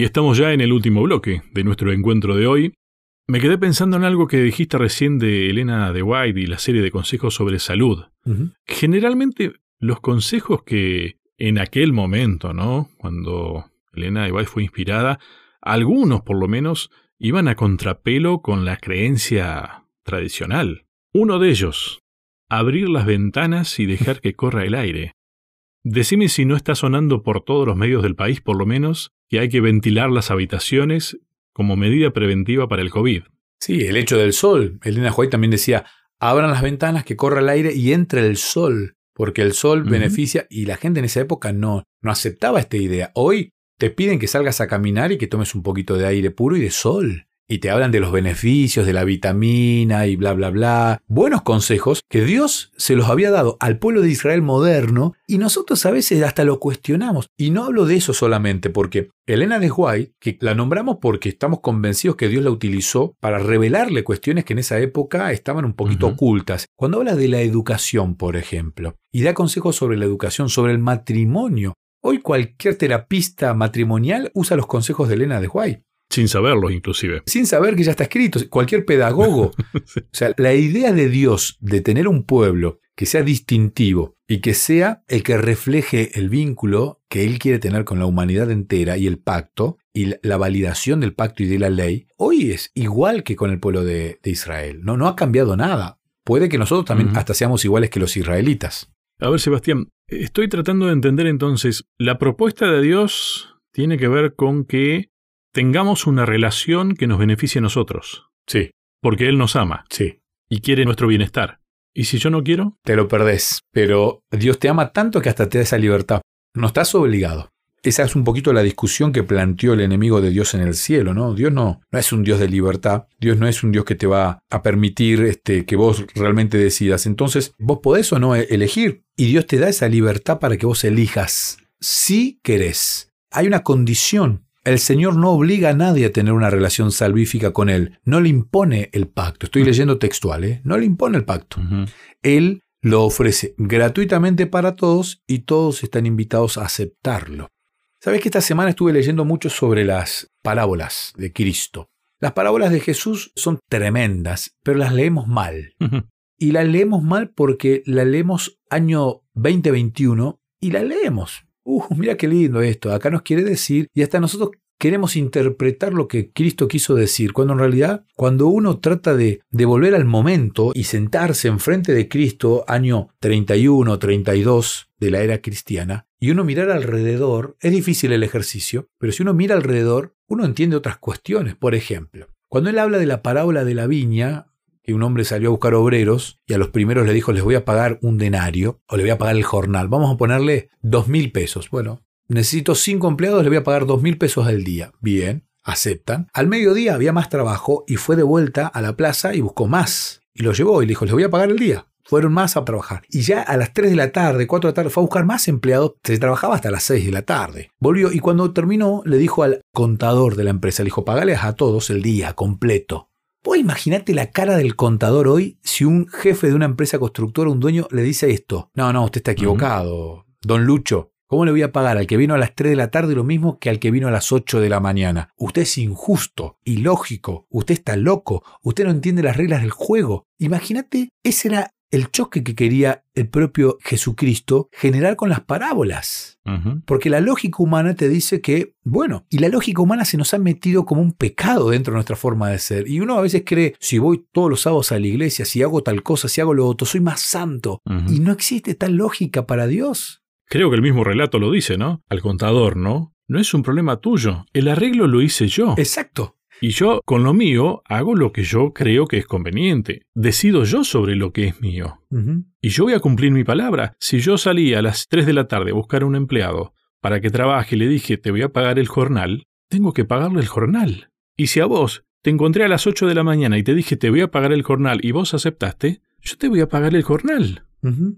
Y estamos ya en el último bloque de nuestro encuentro de hoy. Me quedé pensando en algo que dijiste recién de Elena de White y la serie de consejos sobre salud. Generalmente los consejos que en aquel momento, ¿no? Cuando Elena de White fue inspirada, algunos por lo menos iban a contrapelo con la creencia tradicional. Uno de ellos, abrir las ventanas y dejar que corra el aire. Decime si no está sonando por todos los medios del país, por lo menos, que hay que ventilar las habitaciones como medida preventiva para el COVID. Sí, el hecho del sol. Elena White también decía, abran las ventanas, que corra el aire y entre el sol, porque el sol beneficia y la gente en esa época no, no aceptaba esta idea. Hoy te piden que salgas a caminar y que tomes un poquito de aire puro y de sol y te hablan de los beneficios de la vitamina y bla, bla, bla. Buenos consejos que Dios se los había dado al pueblo de Israel moderno y nosotros a veces hasta lo cuestionamos. Y no hablo de eso solamente porque Elena de White, que la nombramos porque estamos convencidos que Dios la utilizó para revelarle cuestiones que en esa época estaban un poquito ocultas. Cuando habla de la educación, por ejemplo, y da consejos sobre la educación, sobre el matrimonio, Hoy cualquier terapista matrimonial usa los consejos de Elena de White. Sin saberlo, inclusive. Sin saber que ya está escrito. Cualquier pedagogo. O sea, la idea de Dios de tener un pueblo que sea distintivo y que sea el que refleje el vínculo que Él quiere tener con la humanidad entera y el pacto y la validación del pacto y de la ley, hoy es igual que con el pueblo de, Israel. No, no ha cambiado nada. Puede que nosotros también hasta seamos iguales que los israelitas. A ver, Sebastián, estoy tratando de entender entonces, la propuesta de Dios tiene que ver con que tengamos una relación que nos beneficie a nosotros. Sí. Porque Él nos ama. Sí. Y quiere nuestro bienestar. ¿Y si yo no quiero? Te lo perdés. Pero Dios te ama tanto que hasta te da esa libertad. No estás obligado. Esa es un poquito la discusión que planteó el enemigo de Dios en el cielo, ¿no? Dios no, no es un Dios de libertad, Dios no es un Dios que te va a permitir este, que vos realmente decidas. Entonces, vos podés o no elegir, y Dios te da esa libertad para que vos elijas si querés. Hay una condición el Señor no obliga a nadie a tener una relación salvífica con Él, no le impone el pacto. Estoy leyendo textual, ¿eh? no le impone el pacto. Él lo ofrece gratuitamente para todos y todos están invitados a aceptarlo. Sabes que esta semana estuve leyendo mucho sobre las parábolas de Cristo. Las parábolas de Jesús son tremendas, pero las leemos mal. Y las leemos mal porque la leemos año 2021 y la leemos uh, mira qué lindo esto, acá nos quiere decir, y hasta nosotros queremos interpretar lo que Cristo quiso decir, cuando en realidad, cuando uno trata de, de volver al momento y sentarse enfrente de Cristo, año 31, 32 de la era cristiana, y uno mirar alrededor, es difícil el ejercicio, pero si uno mira alrededor, uno entiende otras cuestiones. Por ejemplo, cuando él habla de la parábola de la viña, que un hombre salió a buscar obreros y a los primeros le dijo, les voy a pagar un denario o le voy a pagar el jornal. Vamos a ponerle dos mil pesos. Bueno, necesito cinco empleados, le voy a pagar dos mil pesos al día. Bien, aceptan. Al mediodía había más trabajo y fue de vuelta a la plaza y buscó más. Y lo llevó y le dijo, les voy a pagar el día. Fueron más a trabajar. Y ya a las 3 de la tarde, 4 de la tarde, fue a buscar más empleados. Se trabajaba hasta las 6 de la tarde. Volvió y cuando terminó, le dijo al contador de la empresa, le dijo, pagales a todos el día completo. Vos imaginate la cara del contador hoy si un jefe de una empresa constructora, un dueño, le dice esto. No, no, usted está equivocado. Don Lucho, ¿cómo le voy a pagar al que vino a las 3 de la tarde lo mismo que al que vino a las 8 de la mañana? Usted es injusto, ilógico, usted está loco, usted no entiende las reglas del juego. Imagínate, ese era el choque que quería el propio Jesucristo generar con las parábolas. Porque la lógica humana te dice que, bueno, y la lógica humana se nos ha metido como un pecado dentro de nuestra forma de ser. Y uno a veces cree, si voy todos los sábados a la iglesia, si hago tal cosa, si hago lo otro, soy más santo. Y no existe tal lógica para Dios. Creo que el mismo relato lo dice, ¿no? Al contador, ¿no? No es un problema tuyo. El arreglo lo hice yo. Exacto. Y yo, con lo mío, hago lo que yo creo que es conveniente. Decido yo sobre lo que es mío. Y yo voy a cumplir mi palabra. Si yo salí a las 3 de la tarde a buscar a un empleado para que trabaje y le dije te voy a pagar el jornal, tengo que pagarle el jornal. Y si a vos te encontré a las 8 de la mañana y te dije te voy a pagar el jornal y vos aceptaste, yo te voy a pagar el jornal.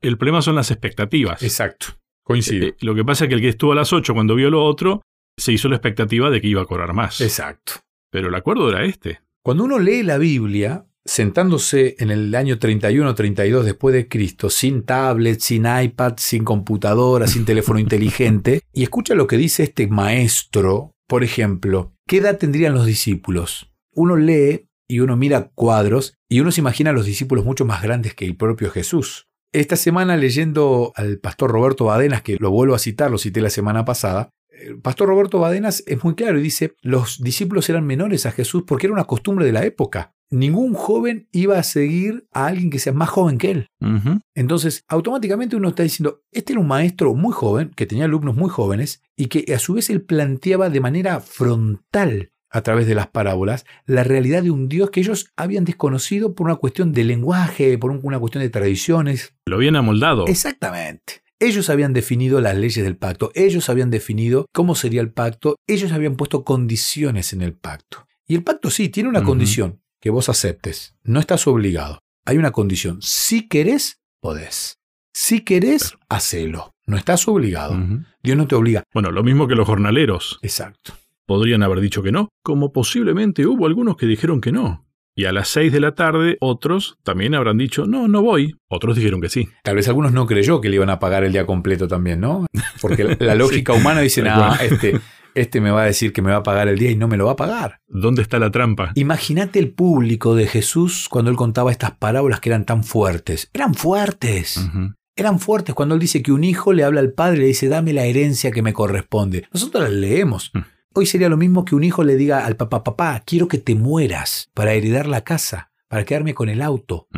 El problema son las expectativas. Exacto. Coincide. Eh, lo que pasa es que el que estuvo a las 8 cuando vio lo otro, se hizo la expectativa de que iba a cobrar más. Exacto. Pero el acuerdo era este. Cuando uno lee la Biblia, sentándose en el año 31 o 32 después de Cristo, sin tablet, sin iPad, sin computadora, sin teléfono inteligente, y escucha lo que dice este maestro Por ejemplo, ¿qué edad tendrían los discípulos? Uno lee y uno mira cuadros y uno se imagina a los discípulos mucho más grandes que el propio Jesús. Esta semana leyendo al pastor Roberto Badenas, que lo vuelvo a citar, lo cité la semana pasada, el pastor Roberto Badenas es muy claro y dice, los discípulos eran menores a Jesús porque era una costumbre de la época. Ningún joven iba a seguir a alguien que sea más joven que él. Entonces, automáticamente uno está diciendo, este era un maestro muy joven, que tenía alumnos muy jóvenes, y que a su vez él planteaba de manera frontal a través de las parábolas la realidad de un Dios que ellos habían desconocido por una cuestión de lenguaje, por una cuestión de tradiciones. Lo habían amoldado. Exactamente. Ellos habían definido las leyes del pacto, ellos habían definido cómo sería el pacto, ellos habían puesto condiciones en el pacto. Y el pacto sí, tiene una condición, que vos aceptes. No estás obligado. Hay una condición. Si querés, podés. Si querés, hacelo. No estás obligado. Dios no te obliga. Bueno, lo mismo que los jornaleros. Exacto. Podrían haber dicho que no, como posiblemente hubo algunos que dijeron que no. Y a las seis de la tarde otros también habrán dicho, no, no voy. Otros dijeron que sí. Tal vez algunos no creyó que le iban a pagar el día completo también, ¿no? Porque la, lógica humana dice, no, este, este me va a decir que me va a pagar el día y no me lo va a pagar. ¿Dónde está la trampa? Imagínate el público de Jesús cuando él contaba estas parábolas que eran tan fuertes. Eran fuertes. Eran fuertes cuando él dice que un hijo le habla al padre y le dice, dame la herencia que me corresponde. Nosotros las leemos. Mm. Hoy sería lo mismo que un hijo le diga al papá, papá, quiero que te mueras para heredar la casa, para quedarme con el auto.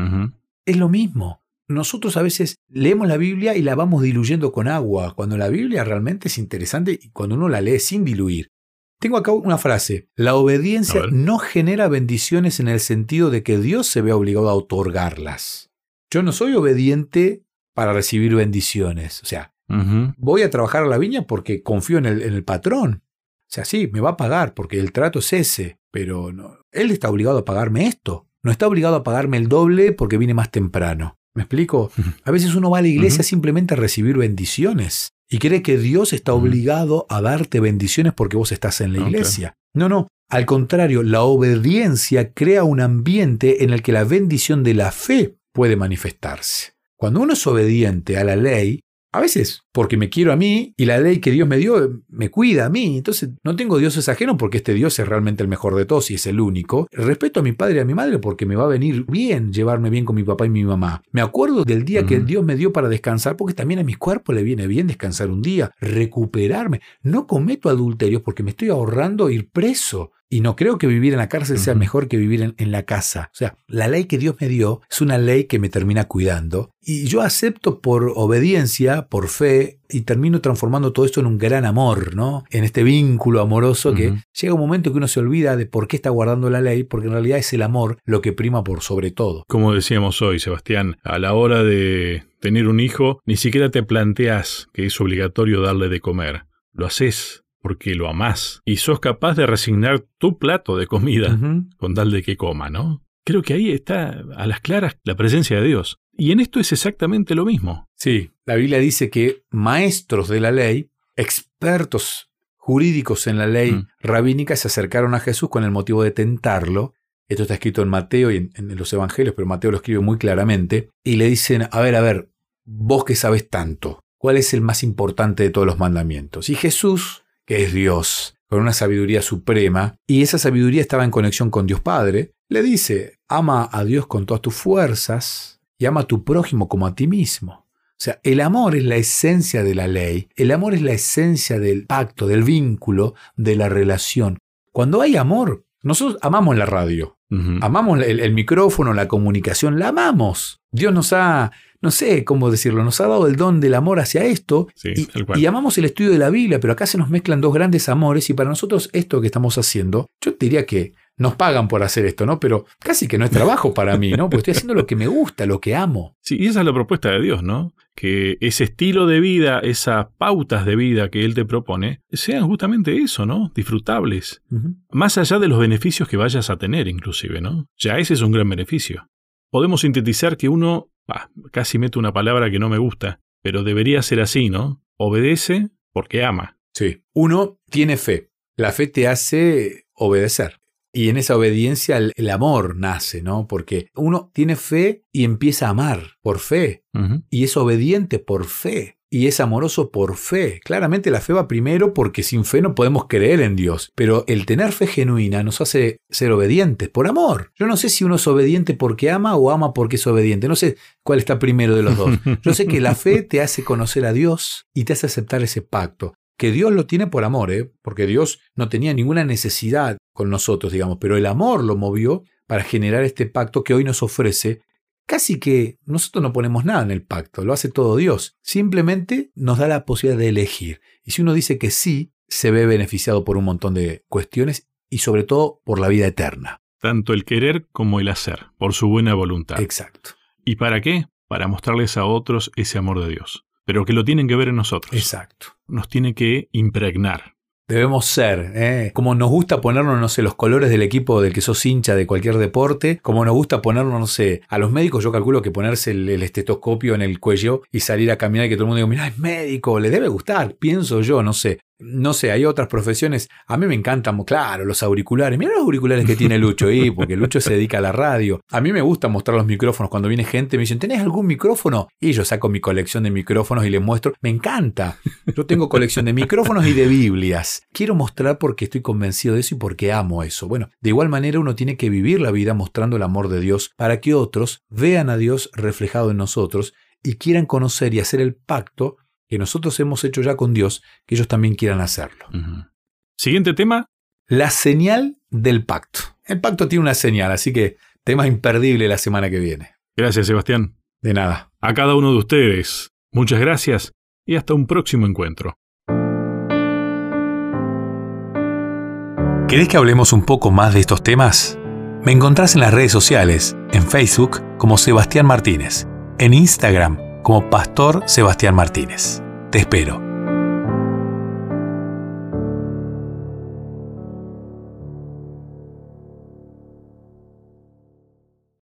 Es lo mismo. Nosotros a veces leemos la Biblia y la vamos diluyendo con agua, cuando la Biblia realmente es interesante y cuando uno la lee sin diluir. Tengo acá una frase. La obediencia no genera bendiciones en el sentido de que Dios se ve obligado a otorgarlas. Yo no soy obediente para recibir bendiciones. O sea, voy a trabajar a la viña porque confío en el patrón. O sea, sí, me va a pagar porque el trato es ese, pero no, él está obligado a pagarme esto. No está obligado a pagarme el doble porque vine más temprano. ¿Me explico? A veces uno va a la iglesia simplemente a recibir bendiciones y cree que Dios está obligado a darte bendiciones porque vos estás en la iglesia. No, no. Al contrario, la obediencia crea un ambiente en el que la bendición de la fe puede manifestarse. Cuando uno es obediente a la ley, a veces porque me quiero a mí y la ley que Dios me dio me cuida a mí. Entonces no tengo dioses ajenos porque este Dios es realmente el mejor de todos y es el único. Respeto a mi padre y a mi madre porque me va a venir bien llevarme bien con mi papá y mi mamá. Me acuerdo del día que Dios me dio para descansar porque también a mi cuerpo le viene bien descansar un día, recuperarme. No cometo adulterios porque me estoy ahorrando ir preso. Y no creo que vivir en la cárcel sea mejor que vivir en, la casa. O sea, la ley que Dios me dio es una ley que me termina cuidando. Y yo acepto por obediencia, por fe, y termino transformando todo esto en un gran amor, ¿no? En este vínculo amoroso que llega un momento que uno se olvida de por qué está guardando la ley, porque en realidad es el amor lo que prima por sobre todo. Como decíamos hoy, Sebastián, a la hora de tener un hijo, ni siquiera te planteas que es obligatorio darle de comer. Lo haces porque lo amás y sos capaz de resignar tu plato de comida con tal de que coma, ¿no? Creo que ahí está a las claras la presencia de Dios. Y en esto es exactamente lo mismo. Sí, la Biblia dice que maestros de la ley, expertos jurídicos en la ley mm. rabínica, se acercaron a Jesús con el motivo de tentarlo. Esto está escrito en Mateo y en, en los Evangelios, pero Mateo lo escribe muy claramente. Y le dicen, a ver, a ver, vos que sabes tanto, ¿cuál es el más importante de todos los mandamientos? Y Jesús que es Dios, con una sabiduría suprema, y esa sabiduría estaba en conexión con Dios Padre, le dice, ama a Dios con todas tus fuerzas y ama a tu prójimo como a ti mismo. O sea, el amor es la esencia de la ley, el amor es la esencia del pacto, del vínculo, de la relación. Cuando hay amor, nosotros amamos la radio, amamos el, micrófono, la comunicación, la amamos. Dios nos ha no sé cómo decirlo, nos ha dado el don del amor hacia esto y, amamos el estudio de la Biblia, pero acá se nos mezclan dos grandes amores y para nosotros esto que estamos haciendo, yo diría que nos pagan por hacer esto, ¿no? Pero casi que no es trabajo para mí, ¿no? Porque estoy haciendo lo que me gusta, lo que amo. Sí, y esa es la propuesta de Dios, ¿no? Que ese estilo de vida, esas pautas de vida que Él te propone, sean justamente eso, ¿no? Disfrutables. Más allá de los beneficios que vayas a tener, inclusive, ¿no? Ya ese es un gran beneficio. Podemos sintetizar que uno casi meto una palabra que no me gusta, pero debería ser así, ¿no? Obedece porque ama. Sí. Uno tiene fe. La fe te hace obedecer. Y en esa obediencia el, amor nace, ¿no? Porque uno tiene fe y empieza a amar por fe. Y es obediente por fe. Y es amoroso por fe. Claramente la fe va primero porque sin fe no podemos creer en Dios, pero el tener fe genuina nos hace ser obedientes por amor. Yo no sé si uno es obediente porque ama o ama porque es obediente, no sé cuál está primero de los dos. Yo sé que la fe te hace conocer a Dios y te hace aceptar ese pacto. Que Dios lo tiene por amor, ¿eh? porque Dios no tenía ninguna necesidad con nosotros, digamos, pero el amor lo movió para generar este pacto que hoy nos ofrece Casi que nosotros no ponemos nada en el pacto, lo hace todo Dios. Simplemente nos da la posibilidad de elegir. Y si uno dice que sí, se ve beneficiado por un montón de cuestiones y sobre todo por la vida eterna. Tanto el querer como el hacer, por su buena voluntad. Exacto. ¿Y para qué? Para mostrarles a otros ese amor de Dios. Pero que lo tienen que ver en nosotros. Exacto. Nos tiene que impregnar. Debemos ser, ¿eh? como nos gusta ponernos, no sé, los colores del equipo del que sos hincha de cualquier deporte, como nos gusta ponernos, no sé, a los médicos yo calculo que ponerse el, estetoscopio en el cuello y salir a caminar y que todo el mundo diga, mira, es médico, le debe gustar, pienso yo, no sé. No sé, hay otras profesiones. A mí me encantan, claro, los auriculares. Mira los auriculares que tiene Lucho ahí, porque Lucho se dedica a la radio. A mí me gusta mostrar los micrófonos. Cuando viene gente, me dicen, ¿tenés algún micrófono? Y yo saco mi colección de micrófonos y les muestro. Me encanta. Yo tengo colección de micrófonos y de Biblias. Quiero mostrar porque estoy convencido de eso y porque amo eso. Bueno, de igual manera uno tiene que vivir la vida mostrando el amor de Dios para que otros vean a Dios reflejado en nosotros y quieran conocer y hacer el pacto que nosotros hemos hecho ya con Dios, que ellos también quieran hacerlo. Siguiente tema. La señal del pacto. El pacto tiene una señal, así que tema imperdible la semana que viene. Gracias, Sebastián. De nada. A cada uno de ustedes, muchas gracias y hasta un próximo encuentro. ¿Querés que hablemos un poco más de estos temas? Me encontrás en las redes sociales, en Facebook como Sebastián Martínez, en Instagram como Pastor Sebastián Martínez. Te espero.